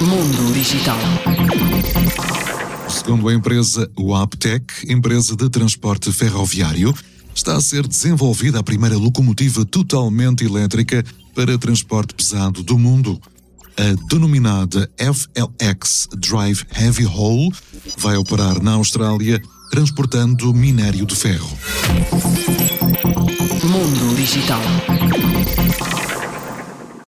Mundo Digital. Segundo a empresa Waptec, empresa de transporte ferroviário, está a ser desenvolvida a primeira locomotiva totalmente elétrica para transporte pesado do mundo. A denominada FLX Drive Heavy Haul vai operar na Austrália, transportando minério de ferro. Mundo Digital.